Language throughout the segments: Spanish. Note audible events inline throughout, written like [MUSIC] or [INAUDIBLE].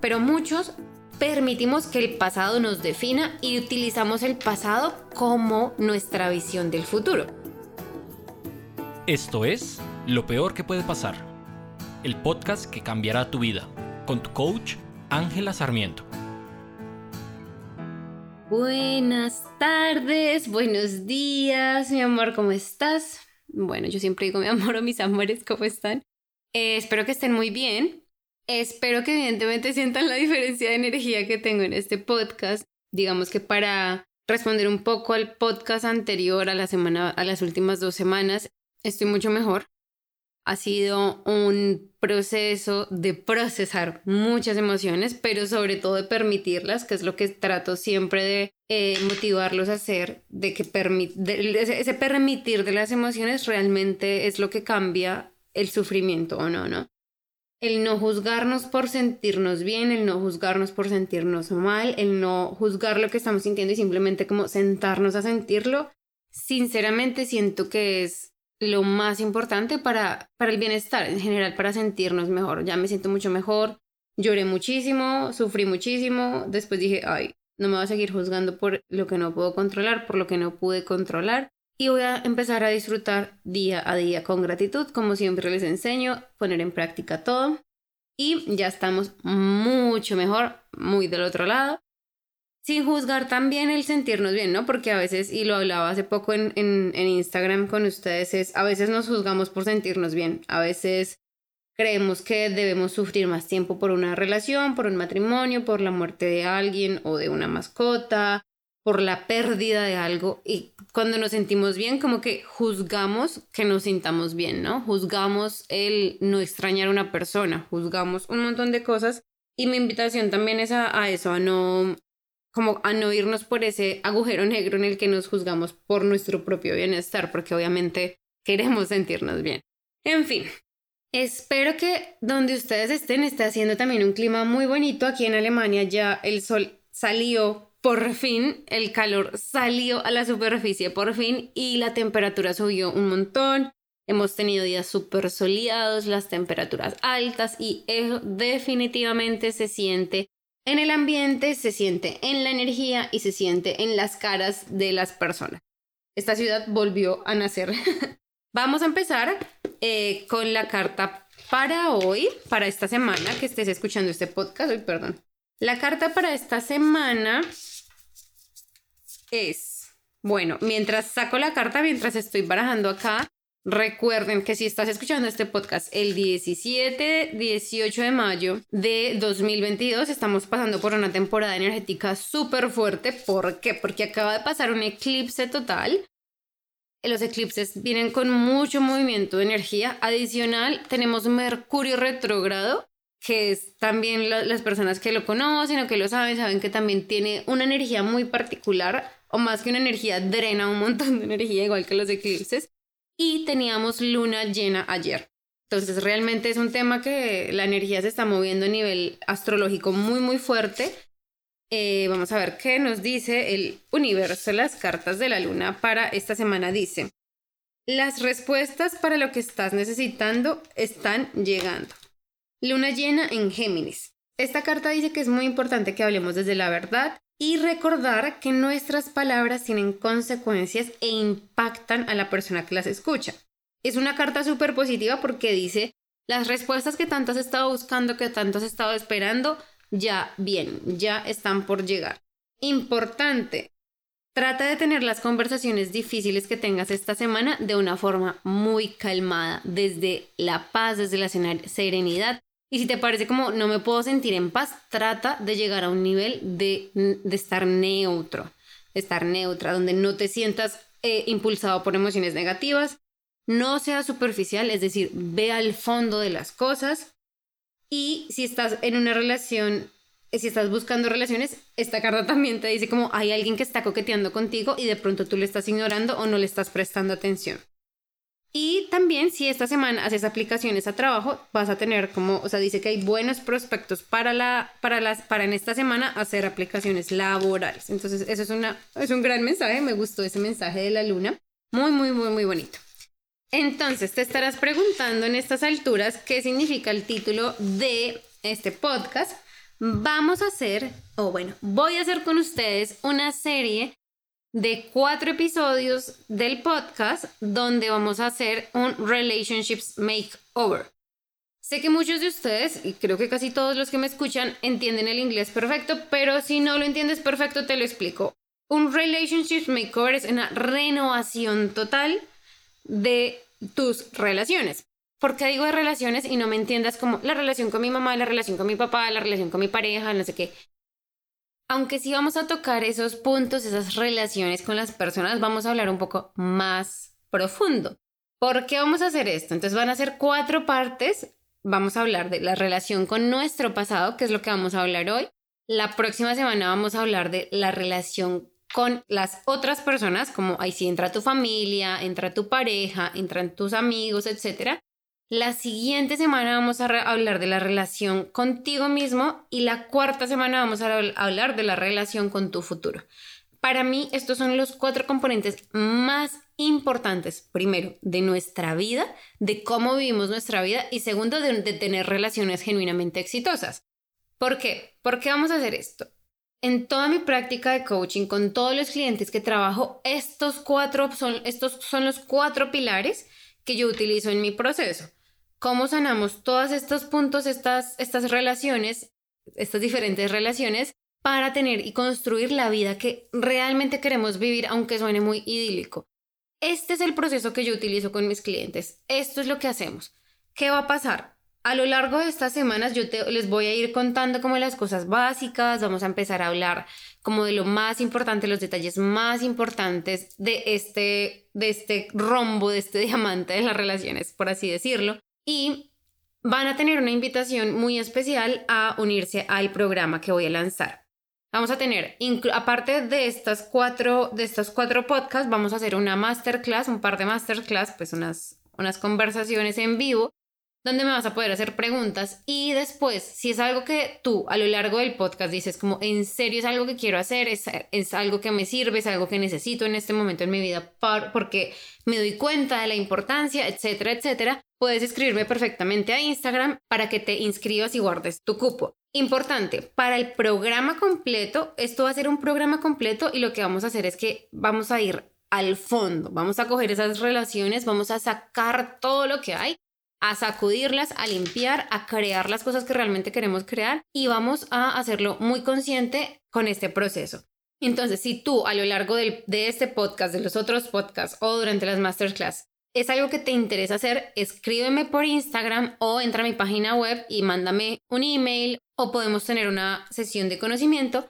pero muchos permitimos que el pasado nos defina y utilizamos el pasado como nuestra visión del futuro. Esto es Lo Peor que puede pasar, el podcast que cambiará tu vida, con tu coach Ángela Sarmiento. Buenas tardes, buenos días, mi amor, ¿cómo estás? Bueno, yo siempre digo mi amor o mis amores, ¿cómo están? Eh, espero que estén muy bien. Espero que evidentemente sientan la diferencia de energía que tengo en este podcast. Digamos que para responder un poco al podcast anterior a la semana, a las últimas dos semanas, estoy mucho mejor. Ha sido un proceso de procesar muchas emociones, pero sobre todo de permitirlas, que es lo que trato siempre de eh, motivarlos a hacer, de que ese permitir de las emociones realmente es lo que cambia el sufrimiento o no, ¿no? El no juzgarnos por sentirnos bien, el no juzgarnos por sentirnos mal, el no juzgar lo que estamos sintiendo y simplemente como sentarnos a sentirlo, sinceramente siento que es lo más importante para, para el bienestar en general, para sentirnos mejor. Ya me siento mucho mejor, lloré muchísimo, sufrí muchísimo, después dije, ay, no me voy a seguir juzgando por lo que no puedo controlar, por lo que no pude controlar y voy a empezar a disfrutar día a día con gratitud, como siempre les enseño, poner en práctica todo. Y ya estamos mucho mejor, muy del otro lado, sin juzgar también el sentirnos bien, ¿no? Porque a veces, y lo hablaba hace poco en, en, Instagram con ustedes, es a veces nos juzgamos por sentirnos bien, a veces creemos que debemos sufrir más tiempo por una relación, por un matrimonio, por la muerte de alguien o de una mascota, por la pérdida de algo y cuando nos sentimos bien como que juzgamos que nos sintamos bien, ¿no? Juzgamos el no extrañar a una persona, juzgamos un montón de cosas y mi invitación también es a, eso, a no como a no irnos por ese agujero negro en el que nos juzgamos por nuestro propio bienestar, porque obviamente queremos sentirnos bien. En fin, espero que donde ustedes estén esté haciendo también un clima muy bonito. Aquí en Alemania ya el sol salió por fin el calor salió a la superficie, por fin, y la temperatura subió un montón. Hemos tenido días súper soleados, las temperaturas altas y definitivamente se siente en el ambiente, se siente en la energía y se siente en las caras de las personas. Esta ciudad volvió a nacer. [LAUGHS] Vamos a empezar eh, con la carta para hoy, para esta semana que estés escuchando este podcast. Hoy, perdón. La carta para esta semana es, bueno, mientras saco la carta, mientras estoy barajando acá, recuerden que si estás escuchando este podcast el 17, 18 de mayo de 2022, estamos pasando por una temporada energética súper fuerte. ¿Por qué? Porque acaba de pasar un eclipse total. Los eclipses vienen con mucho movimiento de energía. Adicional, tenemos Mercurio retrógrado que es también las personas que lo conocen o que lo saben, saben que también tiene una energía muy particular o más que una energía, drena un montón de energía, igual que los eclipses. Y teníamos luna llena ayer. Entonces realmente es un tema que la energía se está moviendo a nivel astrológico muy, muy fuerte. Eh, vamos a ver qué nos dice el universo, las cartas de la luna para esta semana. Dice, las respuestas para lo que estás necesitando están llegando. Luna llena en Géminis. Esta carta dice que es muy importante que hablemos desde la verdad y recordar que nuestras palabras tienen consecuencias e impactan a la persona que las escucha. Es una carta súper positiva porque dice, las respuestas que tanto has estado buscando, que tanto has estado esperando, ya vienen, ya están por llegar. Importante, trata de tener las conversaciones difíciles que tengas esta semana de una forma muy calmada, desde la paz, desde la serenidad y si te parece como no me puedo sentir en paz, trata de llegar a un nivel de, de estar neutro, de estar neutra, donde no te sientas eh, impulsado por emociones negativas, no sea superficial, es decir, ve al fondo de las cosas. Y si estás en una relación, si estás buscando relaciones, esta carta también te dice como hay alguien que está coqueteando contigo y de pronto tú le estás ignorando o no le estás prestando atención. Y también si esta semana haces aplicaciones a trabajo, vas a tener como, o sea, dice que hay buenos prospectos para la para las para en esta semana hacer aplicaciones laborales. Entonces, eso es una es un gran mensaje, me gustó ese mensaje de la luna. Muy muy muy muy bonito. Entonces, te estarás preguntando en estas alturas qué significa el título de este podcast. vamos a hacer, o bueno, voy a hacer con ustedes una serie de cuatro episodios del podcast donde vamos a hacer un Relationships Makeover. Sé que muchos de ustedes, y creo que casi todos los que me escuchan, entienden el inglés perfecto, pero si no lo entiendes perfecto, te lo explico. Un Relationships Makeover es una renovación total de tus relaciones. ¿Por qué digo de relaciones y no me entiendas como la relación con mi mamá, la relación con mi papá, la relación con mi pareja, no sé qué? Aunque sí vamos a tocar esos puntos, esas relaciones con las personas, vamos a hablar un poco más profundo. ¿Por qué vamos a hacer esto? Entonces van a ser cuatro partes. Vamos a hablar de la relación con nuestro pasado, que es lo que vamos a hablar hoy. La próxima semana vamos a hablar de la relación con las otras personas, como ahí sí entra tu familia, entra tu pareja, entran tus amigos, etc. La siguiente semana vamos a hablar de la relación contigo mismo y la cuarta semana vamos a hablar de la relación con tu futuro. Para mí, estos son los cuatro componentes más importantes, primero, de nuestra vida, de cómo vivimos nuestra vida y segundo, de, tener relaciones genuinamente exitosas. ¿Por qué? ¿Por qué vamos a hacer esto? En toda mi práctica de coaching, con todos los clientes que trabajo, estos cuatro son, estos son los cuatro pilares que yo utilizo en mi proceso cómo sanamos todos estos puntos, estas, estas relaciones, estas diferentes relaciones, para tener y construir la vida que realmente queremos vivir, aunque suene muy idílico. Este es el proceso que yo utilizo con mis clientes. Esto es lo que hacemos. ¿Qué va a pasar? A lo largo de estas semanas yo les voy a ir contando como las cosas básicas, vamos a empezar a hablar como de lo más importante, los detalles más importantes de este, de este rombo, de este [LAUGHS] diamante de las relaciones, por así decirlo y van a tener una invitación muy especial a unirse al programa que voy a lanzar. Vamos a tener, aparte de estas cuatro, de estos cuatro podcasts, vamos a hacer una masterclass, un par de masterclass, pues unas, unas conversaciones en vivo donde me vas a poder hacer preguntas y después, si es algo que tú a lo largo del podcast dices como en serio es algo que quiero hacer, es, es algo que me sirve, es algo que necesito en este momento en mi vida porque me doy cuenta de la importancia, etcétera, etcétera, puedes escribirme perfectamente a Instagram para que te inscribas y guardes tu cupo. Importante, para el programa completo, esto va a ser un programa completo y lo que vamos a hacer es que vamos a ir al fondo, vamos a coger esas relaciones, vamos a sacar todo lo que hay a sacudirlas, a limpiar, a crear las cosas que realmente queremos crear y vamos a hacerlo muy consciente con este proceso. Entonces, si tú a lo largo de este podcast, de los otros podcasts o durante las masterclass es algo que te interesa hacer, escríbeme por Instagram o entra a mi página web y mándame un email o podemos tener una sesión de conocimiento.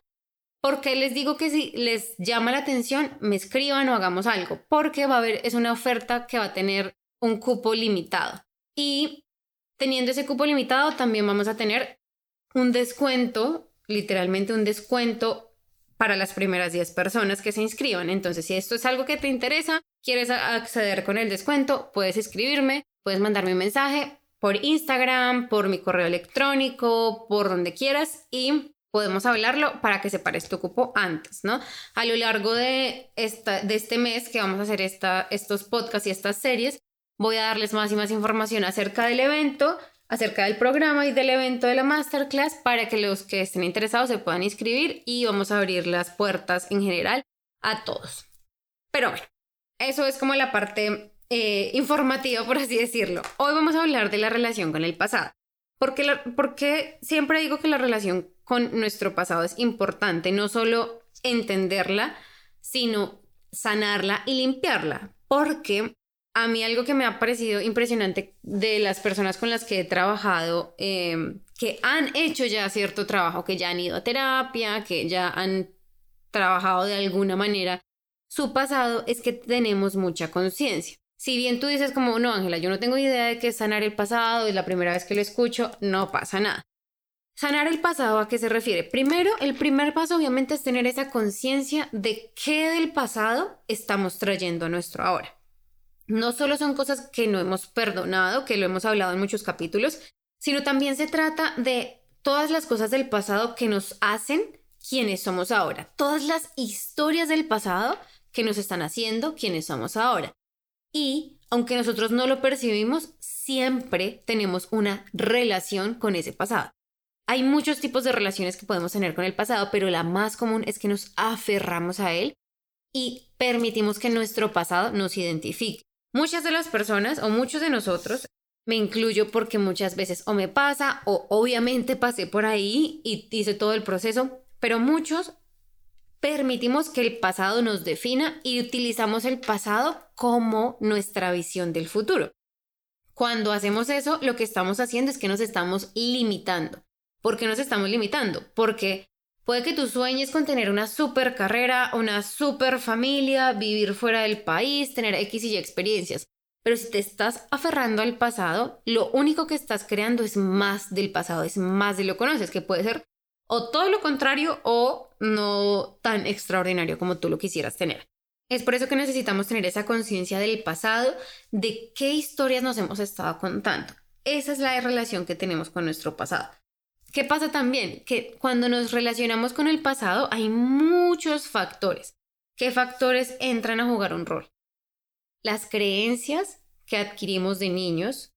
Porque les digo que si les llama la atención, me escriban o hagamos algo, porque va a haber, es una oferta que va a tener un cupo limitado. Y teniendo ese cupo limitado, también vamos a tener un descuento, literalmente un descuento para las primeras 10 personas que se inscriban. Entonces, si esto es algo que te interesa, quieres acceder con el descuento, puedes escribirme, puedes mandarme un mensaje por Instagram, por mi correo electrónico, por donde quieras y podemos hablarlo para que separes tu cupo antes, ¿no? A lo largo de, esta, de este mes que vamos a hacer esta, estos podcasts y estas series, voy a darles más y más información acerca del evento, acerca del programa y del evento de la masterclass para que los que estén interesados se puedan inscribir y vamos a abrir las puertas en general a todos. Pero bueno, eso es como la parte eh, informativa, por así decirlo. Hoy vamos a hablar de la relación con el pasado. Porque, porque siempre digo que la relación con nuestro pasado es importante, no solo entenderla, sino sanarla y limpiarla. Porque a mí algo que me ha parecido impresionante de las personas con las que he trabajado, em, que han hecho ya cierto trabajo, que ya han ido a terapia, que ya han trabajado de alguna manera su pasado, es que tenemos mucha conciencia. Si bien tú dices como, no, Ángela, yo no tengo idea de qué es sanar el pasado, es la primera vez que lo escucho, no pasa nada. Sanar el pasado, ¿a qué se refiere? Primero, el primer paso obviamente es tener esa conciencia de qué del pasado estamos trayendo a nuestro ahora no solo son cosas que no hemos perdonado, que lo hemos hablado en muchos capítulos, sino también se trata de todas las cosas del pasado que nos hacen quienes somos ahora, todas las historias del pasado que nos están haciendo quienes somos ahora. Y aunque nosotros no lo percibimos, siempre tenemos una relación con ese pasado. Hay muchos tipos de relaciones que podemos tener con el pasado, pero la más común es que nos aferramos a él y permitimos que nuestro pasado nos identifique. Muchas de las personas o muchos de nosotros, me incluyo porque muchas veces o me pasa o obviamente pasé por ahí y hice todo el proceso, pero muchos permitimos que el pasado nos defina y utilizamos el pasado como nuestra visión del futuro. Cuando hacemos eso, lo que estamos haciendo es que nos estamos limitando. ¿Por qué nos estamos limitando? Porque puede que tú sueñes con tener una super carrera, una super familia, vivir fuera del país, tener X y Y experiencias. Pero si te estás aferrando al pasado, lo único que estás creando es más del pasado, es más de lo que conoces, que puede ser o todo lo contrario o no tan extraordinario como tú lo quisieras tener. Es por eso que necesitamos tener esa conciencia del pasado, de qué historias nos hemos estado contando. Esa es la relación que tenemos con nuestro pasado. ¿Qué pasa también? Que cuando nos relacionamos con el pasado hay muchos factores. ¿Qué factores entran a jugar un rol? Las creencias que adquirimos de niños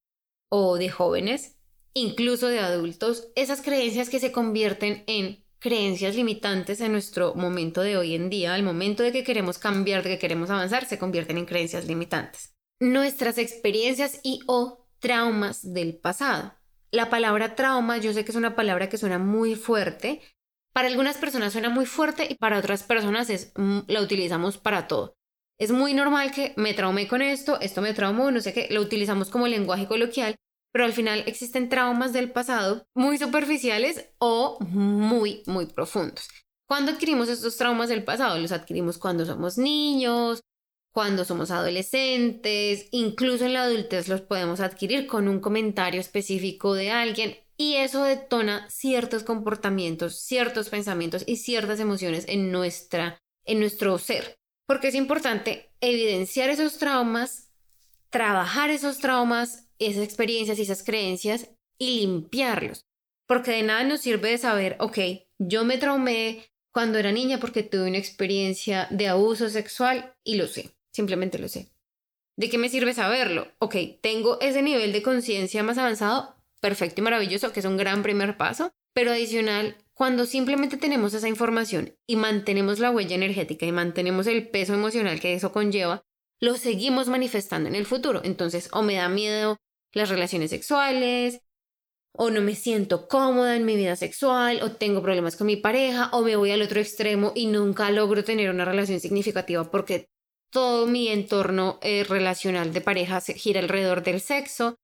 o de jóvenes, incluso de adultos, esas creencias que se convierten en creencias limitantes en nuestro momento de hoy en día, al momento de que queremos cambiar, de que queremos avanzar, se convierten en creencias limitantes. Nuestras experiencias y o traumas del pasado. La palabra trauma, yo sé que es una palabra que suena muy fuerte. Para algunas personas suena muy fuerte y para otras personas es, mm, la utilizamos para todo. Es muy normal que me traumé con esto, esto me traumó, no sé qué, lo utilizamos como lenguaje coloquial, pero al final existen traumas del pasado muy superficiales o muy, muy profundos. ¿Cuándo adquirimos estos traumas del pasado? Los adquirimos cuando somos niños, cuando somos adolescentes, incluso en la adultez los podemos adquirir con un comentario específico de alguien y eso detona ciertos comportamientos, ciertos pensamientos y ciertas emociones en nuestra en nuestro ser. Porque es importante evidenciar esos traumas, trabajar esos traumas, esas experiencias y esas creencias y limpiarlos. Porque de nada nos sirve de saber, ok, yo me traumé cuando era niña porque tuve una experiencia de abuso sexual y lo sé. Simplemente lo sé. ¿De qué me sirve saberlo? Ok, tengo ese nivel de conciencia más avanzado, perfecto y maravilloso, que es un gran primer paso, pero adicional, cuando simplemente tenemos esa información y mantenemos la huella energética y mantenemos el peso emocional que eso conlleva, lo seguimos manifestando en el futuro. Entonces, o me da miedo las relaciones sexuales, o no me siento cómoda en mi vida sexual, o tengo problemas con mi pareja, o me voy al otro extremo y nunca logro tener una relación significativa porque todo mi entorno eh, relacional de pareja se gira alrededor del sexo.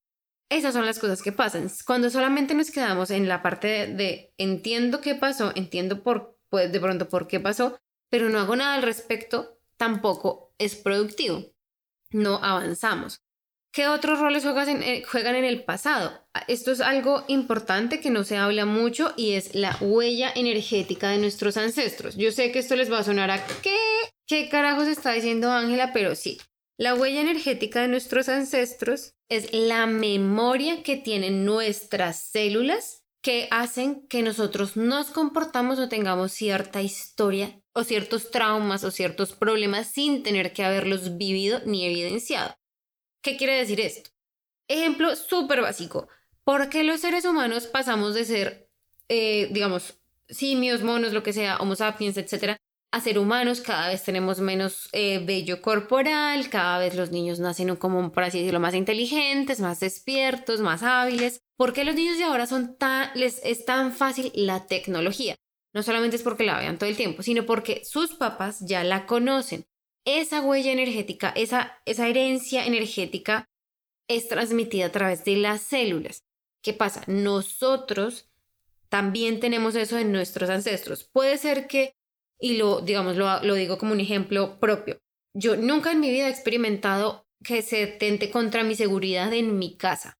Esas son las cosas que pasan. Cuando solamente nos quedamos en la parte de, entiendo qué pasó, entiendo por, pues de pronto por qué pasó, pero no hago nada al respecto, tampoco es productivo. No avanzamos. ¿Qué otros roles eh, juegan en el pasado? Esto es algo importante que no se habla mucho y es la huella energética de nuestros ancestros. Yo sé que esto les va a sonar a qué, qué carajos está diciendo Ángela, pero sí. La huella energética de nuestros ancestros es la memoria que tienen nuestras células que hacen que nosotros nos comportamos o tengamos cierta historia o ciertos traumas o ciertos problemas sin tener que haberlos vivido ni evidenciado. ¿Qué quiere decir esto? Ejemplo súper básico. ¿Por qué los seres humanos pasamos de ser, eh, digamos, simios, monos, lo que sea, homo sapiens, etcétera, a ser humanos? Cada vez tenemos menos eh, vello corporal, cada vez los niños nacen como, por así decirlo, más inteligentes, más despiertos, más hábiles. ¿Por qué los niños de ahora son tan, les es tan fácil la tecnología? No solamente es porque la vean todo el tiempo, sino porque sus papás ya la conocen esa huella energética, esa, esa herencia energética es transmitida a través de las células. ¿Qué pasa? Nosotros también tenemos eso en nuestros ancestros. Puede ser que, y lo, digamos, lo, lo digo como un ejemplo propio, yo nunca en mi vida he experimentado que se tente contra mi seguridad en mi casa.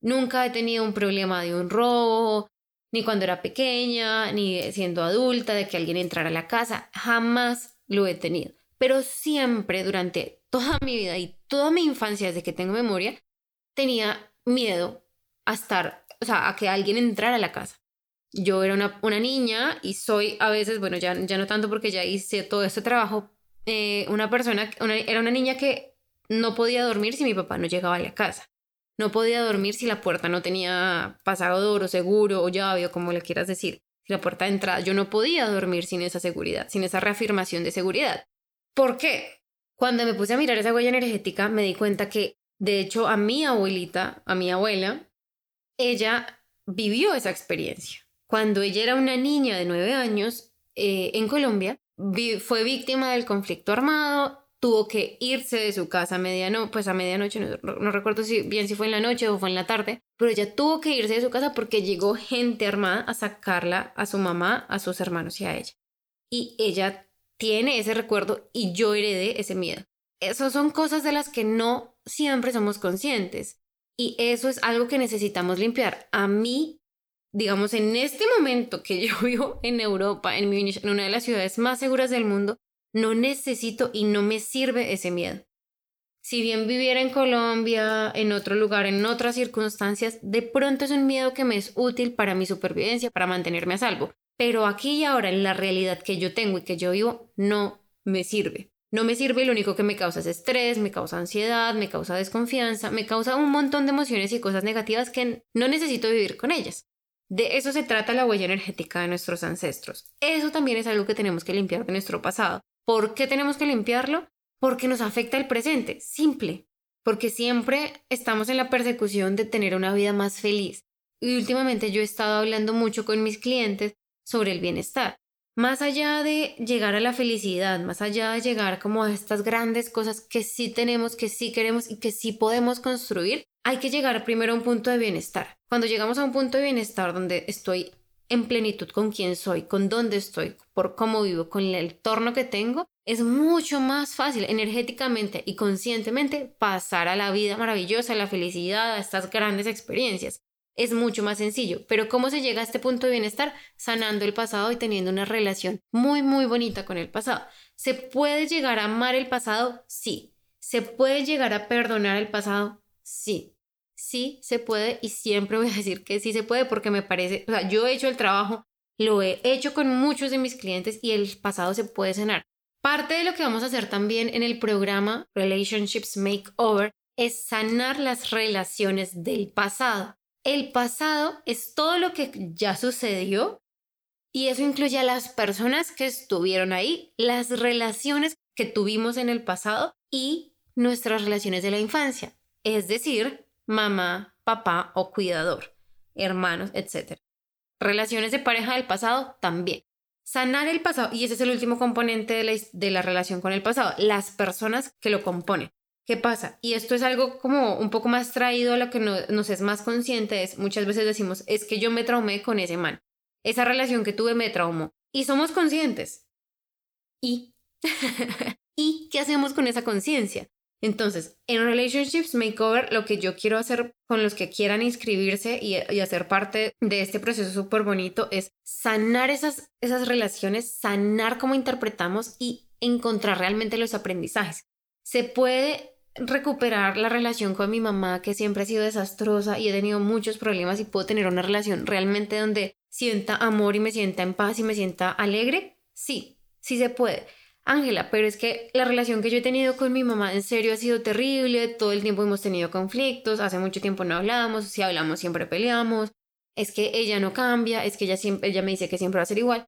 Nunca he tenido un problema de un robo, ni cuando era pequeña, ni siendo adulta, de que alguien entrara a la casa. Jamás lo he tenido pero siempre durante toda mi vida y toda mi infancia, desde que tengo memoria, tenía miedo a estar, o sea, a que alguien entrara a la casa. Yo era una, una niña y soy a veces, bueno, ya, ya no tanto porque ya hice todo este trabajo, eh, una persona, era una niña que no podía dormir si mi papá no llegaba a la casa. No podía dormir si la puerta no tenía pasador o seguro o llave o como le quieras decir. Si la puerta de entrada, yo no podía dormir sin esa seguridad, sin esa reafirmación de seguridad. ¿Por qué? Cuando me puse a mirar esa huella energética, me di cuenta que, de hecho, a mi abuelita, a mi abuela, ella vivió esa experiencia. Cuando ella era una niña de nueve años eh, en Colombia, fue víctima del conflicto armado, tuvo que irse de su casa a medianoche, pues a medianoche, no, recuerdo si, bien si fue en la noche o fue en la tarde, pero ella tuvo que irse de su casa porque llegó gente armada a sacarla a su mamá, a sus hermanos y a ella. Y ella tiene ese recuerdo y yo heredé ese miedo. Esas son cosas de las que no siempre somos conscientes. Y eso es algo que necesitamos limpiar. A mí, digamos, en este momento que [LAUGHS] yo vivo en Europa, en, en una de las ciudades más seguras del mundo, no necesito y no me sirve ese miedo. Si bien viviera en Colombia, en otro lugar, en otras circunstancias, de pronto es un miedo que me es útil para mi supervivencia, para mantenerme a salvo. Pero aquí y ahora, en la realidad que yo tengo y que yo vivo, no me sirve. No me sirve y lo único que me causa es estrés, me causa ansiedad, me causa desconfianza, me causa un montón de emociones y cosas negativas que no necesito vivir con ellas. De eso se trata la huella energética de nuestros ancestros. Eso también es algo que tenemos que limpiar de nuestro pasado. ¿Por qué tenemos que limpiarlo? Porque nos afecta el presente, simple. Porque siempre estamos en la persecución de tener una vida más feliz. Y últimamente yo he estado hablando mucho con mis clientes sobre el bienestar más allá de llegar a la felicidad, más allá de llegar como a estas grandes cosas que sí tenemos, que sí queremos y que sí podemos construir, hay que llegar primero a un punto de bienestar. Cuando llegamos a un punto de bienestar donde estoy en plenitud con quién soy, con dónde estoy, por cómo vivo, con el entorno que tengo, es mucho más fácil energéticamente y conscientemente pasar a la vida maravillosa, a la felicidad, a estas grandes experiencias es mucho más sencillo. Pero ¿cómo se llega a este punto de bienestar? Sanando el pasado y teniendo una relación muy, muy bonita con el pasado. ¿Se puede llegar a amar el pasado? Sí. ¿Se puede llegar a perdonar el pasado? Sí. Sí, se puede y siempre voy a decir que sí se puede porque me parece, o sea, yo he hecho el trabajo, lo he hecho con muchos de mis clientes y el pasado se puede sanar. Parte de lo que vamos a hacer también en el programa Relationships Makeover es sanar las relaciones del pasado. El pasado es todo lo que ya sucedió y eso incluye a las personas que estuvieron ahí, las relaciones que tuvimos en el pasado y nuestras relaciones de la infancia, es decir, mamá, papá o cuidador, hermanos, etc. Relaciones de pareja del pasado también. Sanar el pasado, y ese es el último componente de la, de la relación con el pasado, las personas que lo componen. ¿Qué pasa? Y esto es algo como un poco más traído a lo que nos es más consciente, es muchas veces decimos, es que yo me traumé con ese man. Esa relación que tuve me traumó. Y somos conscientes. ¿Y? [LAUGHS] ¿Y qué hacemos con esa conciencia? Entonces, en Relationships Makeover, lo que yo quiero hacer con los que quieran inscribirse y, y hacer parte de este proceso súper bonito es sanar esas, esas relaciones, sanar cómo interpretamos y encontrar realmente los aprendizajes. Se puede recuperar la relación con mi mamá, que siempre ha sido desastrosa y he tenido muchos problemas y puedo tener una relación realmente donde sienta amor y me sienta en paz y me sienta alegre? Sí, sí se puede. Ángela, pero es que la relación que yo he tenido con mi mamá en serio ha sido terrible, todo el tiempo hemos tenido conflictos, hace mucho tiempo no hablamos, si hablamos siempre peleamos, es que ella no cambia, es que ella siempre ella me dice que siempre va a ser igual.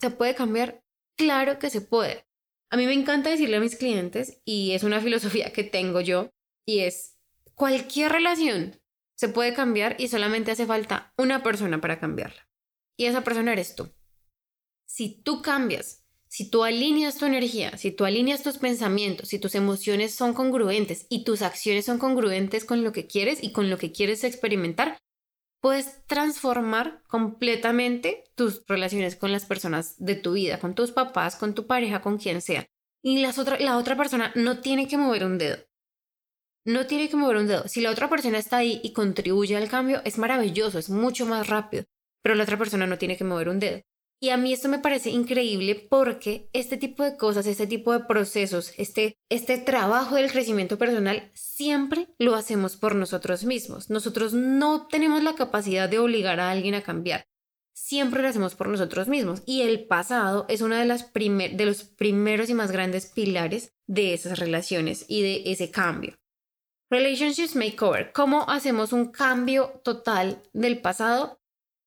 ¿Se puede cambiar? Claro que se puede. A mí me encanta decirle a mis clientes, y es una filosofía que tengo yo, y es, cualquier relación se puede cambiar y solamente hace falta una persona para cambiarla. Y esa persona eres tú. Si tú cambias, si tú alineas tu energía, si tú alineas tus pensamientos, si tus emociones son congruentes y tus acciones son congruentes con lo que quieres y con lo que quieres experimentar, puedes transformar completamente tus relaciones con las personas de tu vida, con tus papás, con tu pareja, con quien sea. Y las la otra persona no tiene que mover un dedo. No tiene que mover un dedo. Si la otra persona está ahí y contribuye al cambio, es maravilloso, es mucho más rápido. Pero la otra persona no tiene que mover un dedo. Y a mí esto me parece increíble porque este tipo de cosas, este tipo de procesos, este, este trabajo del crecimiento personal, siempre lo hacemos por nosotros mismos. Nosotros no tenemos la capacidad de obligar a alguien a cambiar. Siempre lo hacemos por nosotros mismos. Y el pasado es uno de, los primeros y más grandes pilares de esas relaciones y de ese cambio. Relationships Makeover. ¿Cómo hacemos un cambio total del pasado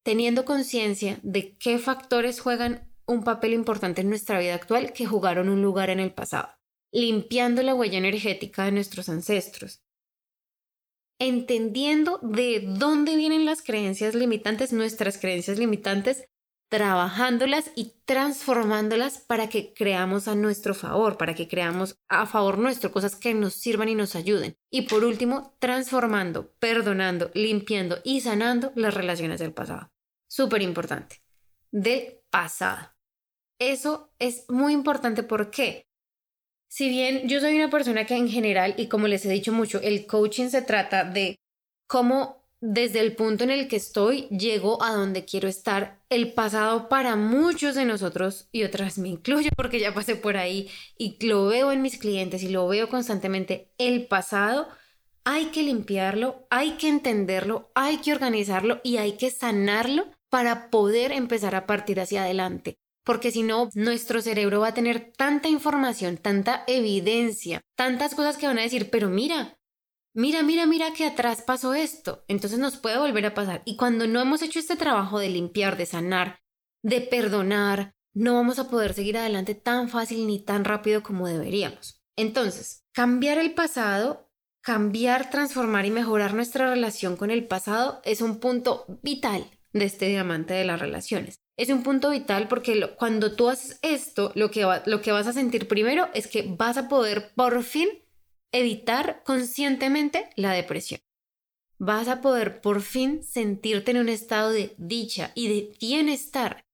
teniendo conciencia de qué factores juegan un papel importante en nuestra vida actual que jugaron un lugar en el pasado? Limpiando la huella energética de nuestros ancestros. Entendiendo de dónde vienen las creencias limitantes, nuestras creencias limitantes, trabajándolas y transformándolas para que creamos a nuestro favor, para que creamos a favor nuestro, cosas que nos sirvan y nos ayuden. Y por último, transformando, perdonando, limpiando y sanando las relaciones del pasado. Súper importante. Del pasado. Eso es muy importante porque si bien yo soy una persona que en general, y como les he dicho mucho, el coaching se trata de cómo desde el punto en el que estoy, llego a donde quiero estar. El pasado para muchos de nosotros, y otras me incluyo porque ya pasé por ahí y lo veo en mis clientes y lo veo constantemente, el pasado hay que limpiarlo, hay que entenderlo, hay que organizarlo y hay que sanarlo para poder empezar a partir hacia adelante. Porque si no, nuestro cerebro va a tener tanta información, tanta evidencia, tantas cosas que van a decir, pero mira, mira, mira, mira que atrás pasó esto, entonces nos puede volver a pasar. Y cuando no hemos hecho este trabajo de limpiar, de sanar, de perdonar, no vamos a poder seguir adelante tan fácil ni tan rápido como deberíamos. Entonces, cambiar el pasado, cambiar, transformar y mejorar nuestra relación con el pasado es un punto vital de este diamante de las relaciones. Es un punto vital porque cuando tú haces esto, lo que, lo que vas a sentir primero es que vas a poder por fin evitar conscientemente la depresión. Vas a poder por fin sentirte en un estado de dicha y de bienestar.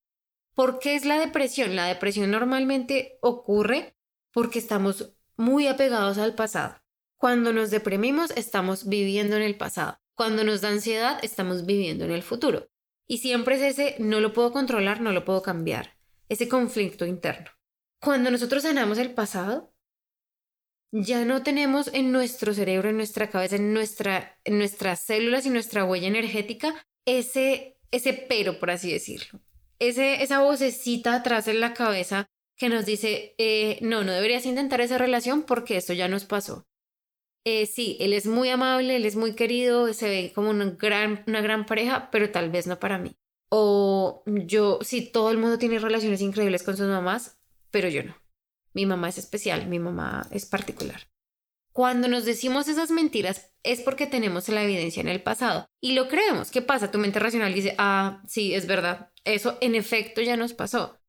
¿Por qué es la depresión? La depresión normalmente ocurre porque estamos muy apegados al pasado. Cuando nos deprimimos, estamos viviendo en el pasado. Cuando nos da ansiedad, estamos viviendo en el futuro. Y siempre es ese no lo puedo controlar, no lo puedo cambiar. Ese conflicto interno. Cuando nosotros sanamos el pasado, ya no tenemos en nuestro cerebro, en nuestra cabeza, en, nuestra, en nuestras células y nuestra huella energética ese, ese pero, por así decirlo. Ese, esa vocecita atrás en la cabeza que nos dice, eh, no, no deberías intentar esa relación porque esto ya nos pasó. Eh, sí, él es muy amable, él es muy querido, se ve como una gran, una gran pareja, pero tal vez no para mí. O yo, sí, todo el mundo tiene relaciones increíbles con sus mamás, pero yo no. Mi mamá es especial, mi mamá es particular. Cuando nos decimos esas mentiras es porque tenemos la evidencia en el pasado y lo creemos. ¿Qué pasa? Tu mente racional dice, ah, sí, es verdad, eso en efecto ya nos pasó.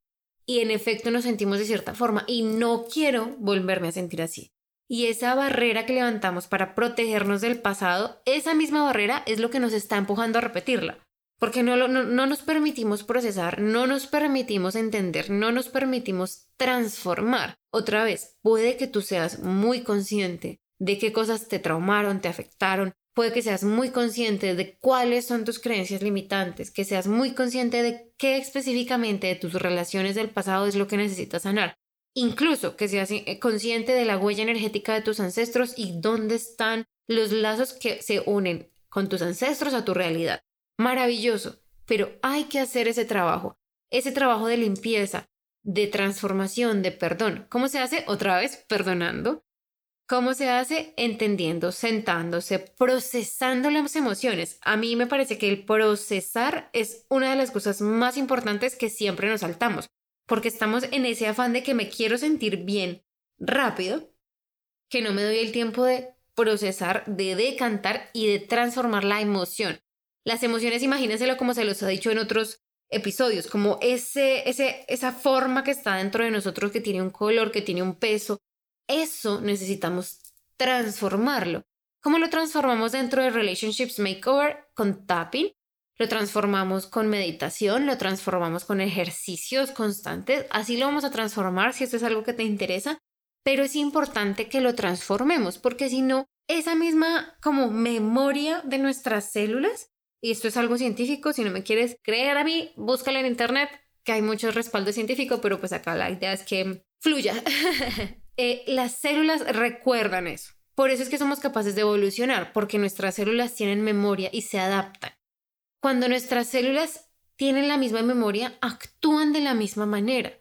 Y en efecto nos sentimos de cierta forma y no quiero volverme a sentir así. Y esa barrera que levantamos para protegernos del pasado, esa misma barrera es lo que nos está empujando a repetirla porque no, no, nos permitimos procesar, no nos permitimos entender, no nos permitimos transformar. Otra vez, puede que tú seas muy consciente de qué cosas te traumaron, te afectaron, puede que seas muy consciente de cuáles son tus creencias limitantes, que seas muy consciente de qué específicamente de tus relaciones del pasado es lo que necesitas sanar. Incluso que seas eh, consciente de la huella energética de tus ancestros y dónde están los lazos que se unen con tus ancestros a tu realidad maravilloso, pero hay que hacer ese trabajo, ese trabajo de limpieza, de transformación, de perdón. ¿Cómo se hace? Otra vez, perdonando. ¿Cómo se hace? Entendiendo, sentándose, procesando las emociones. A mí me parece que el procesar es una de las cosas más importantes que siempre nos saltamos, porque estamos en ese afán de que me quiero sentir bien rápido, que no me doy el tiempo de procesar, de decantar y de transformar la emoción. Las emociones, imagínenselo como se los ha dicho en otros episodios, como ese, ese, esa forma que está dentro de nosotros, que tiene un color, que tiene un peso. Eso necesitamos transformarlo. ¿Cómo lo transformamos dentro de Relationships Makeover? Con tapping. Lo transformamos con meditación, lo transformamos con ejercicios constantes. Así lo vamos a transformar si esto es algo que te interesa. Pero es importante que lo transformemos porque si no, esa misma como memoria de nuestras células y esto es algo científico, si no me quieres creer a mí, búscalo en internet, que hay mucho respaldo científico, pero pues acá la idea es que fluya. [LAUGHS] Eh, las células recuerdan eso. Por eso es que somos capaces de evolucionar, porque nuestras células tienen memoria y se adaptan. Cuando nuestras células tienen la misma memoria, actúan de la misma manera.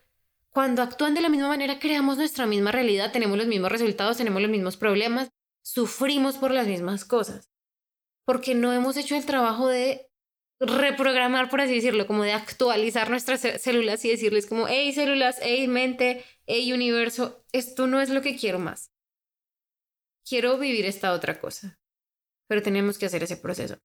Cuando actúan de la misma manera, creamos nuestra misma realidad, tenemos los mismos resultados, tenemos los mismos problemas, sufrimos por las mismas cosas, porque no hemos hecho el trabajo de reprogramar, por así decirlo, como de actualizar nuestras células y decirles como, hey células, hey mente, hey universo, esto no es lo que quiero más. Quiero vivir esta otra cosa. Pero tenemos que hacer ese proceso.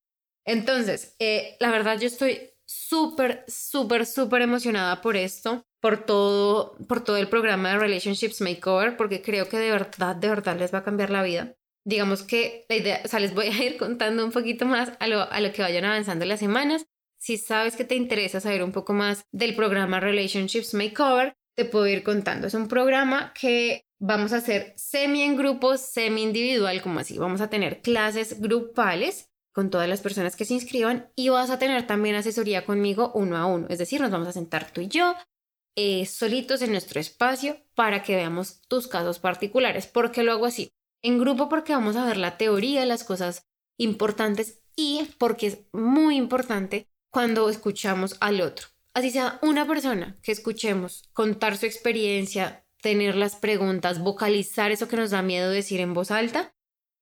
Entonces, eh, la verdad yo estoy súper, súper, súper emocionada por esto, por todo, por todo el programa de Relationships Makeover, porque creo que de verdad, de verdad les va a cambiar la vida digamos que la idea, o sea, les voy a ir contando un poquito más a lo, a lo que vayan avanzando las semanas. Si sabes que te interesa saber un poco más del programa Relationships Makeover, te puedo ir contando. Es un programa que vamos a hacer semi en grupos, semi individual, como así. Vamos a tener clases grupales con todas las personas que se inscriban y vas a tener también asesoría conmigo uno a uno. Es decir, nos vamos a sentar tú y yo eh, solitos en nuestro espacio para que veamos tus casos particulares. ¿Por qué lo hago así? en grupo porque vamos a ver la teoría, las cosas importantes y porque es muy importante cuando escuchamos al otro. Así sea una persona que escuchemos contar su experiencia, tener las preguntas, vocalizar eso que nos da miedo decir en voz alta,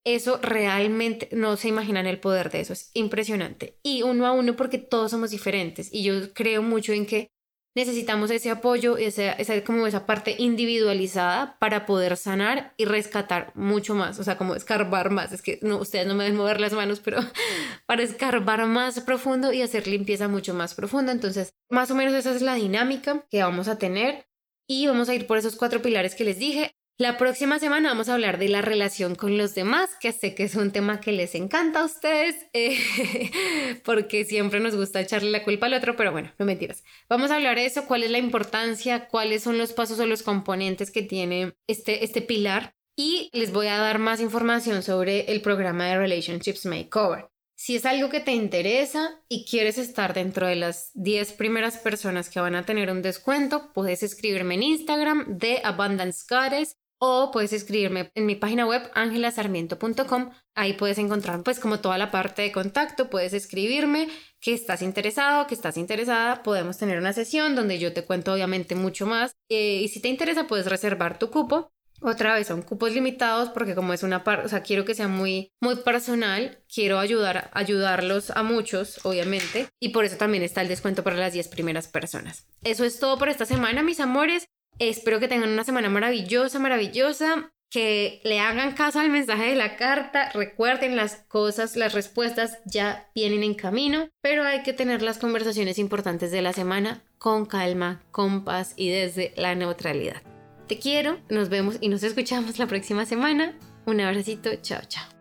eso realmente no se imaginan el poder de eso, es impresionante. Y uno a uno porque todos somos diferentes y yo creo mucho en que necesitamos ese apoyo, esa, esa, como esa parte individualizada para poder sanar y rescatar mucho más, o sea, como escarbar más, es que no, ustedes no me ven mover las manos, pero [LAUGHS] para escarbar más profundo y hacer limpieza mucho más profunda. Entonces, más o menos esa es la dinámica que vamos a tener y vamos a ir por esos cuatro pilares que les dije. La próxima semana vamos a hablar de la relación con los demás, que sé que es un tema que les encanta a ustedes, eh, [LAUGHS] porque siempre nos gusta echarle la culpa al otro, pero bueno, no mentiras. Vamos a hablar de eso, cuál es la importancia, cuáles son los pasos o los componentes que tiene este, este pilar y les voy a dar más información sobre el programa de Relationships Makeover. Si es algo que te interesa y quieres estar dentro de las 10 primeras personas que van a tener un descuento, puedes escribirme en Instagram de Abundance Goddess o puedes escribirme en mi página web angelasarmiento.com. Ahí puedes encontrar pues como toda la parte de contacto, puedes escribirme que estás interesado, que estás interesada, podemos tener una sesión donde yo te cuento obviamente mucho más eh, y si te interesa puedes reservar tu cupo. Otra vez son cupos limitados porque como es una parte, o sea, quiero que sea muy muy personal, quiero ayudar ayudarlos a muchos, obviamente, y por eso también está el descuento para las 10 primeras personas. Eso es todo por esta semana, mis amores. Espero que tengan una semana maravillosa, maravillosa, que le hagan caso al mensaje de la carta. Recuerden las cosas, las respuestas ya vienen en camino, pero hay que tener las conversaciones importantes de la semana con calma, con paz y desde la neutralidad. Te quiero, nos vemos y nos escuchamos la próxima semana. Un abracito, chao, chao.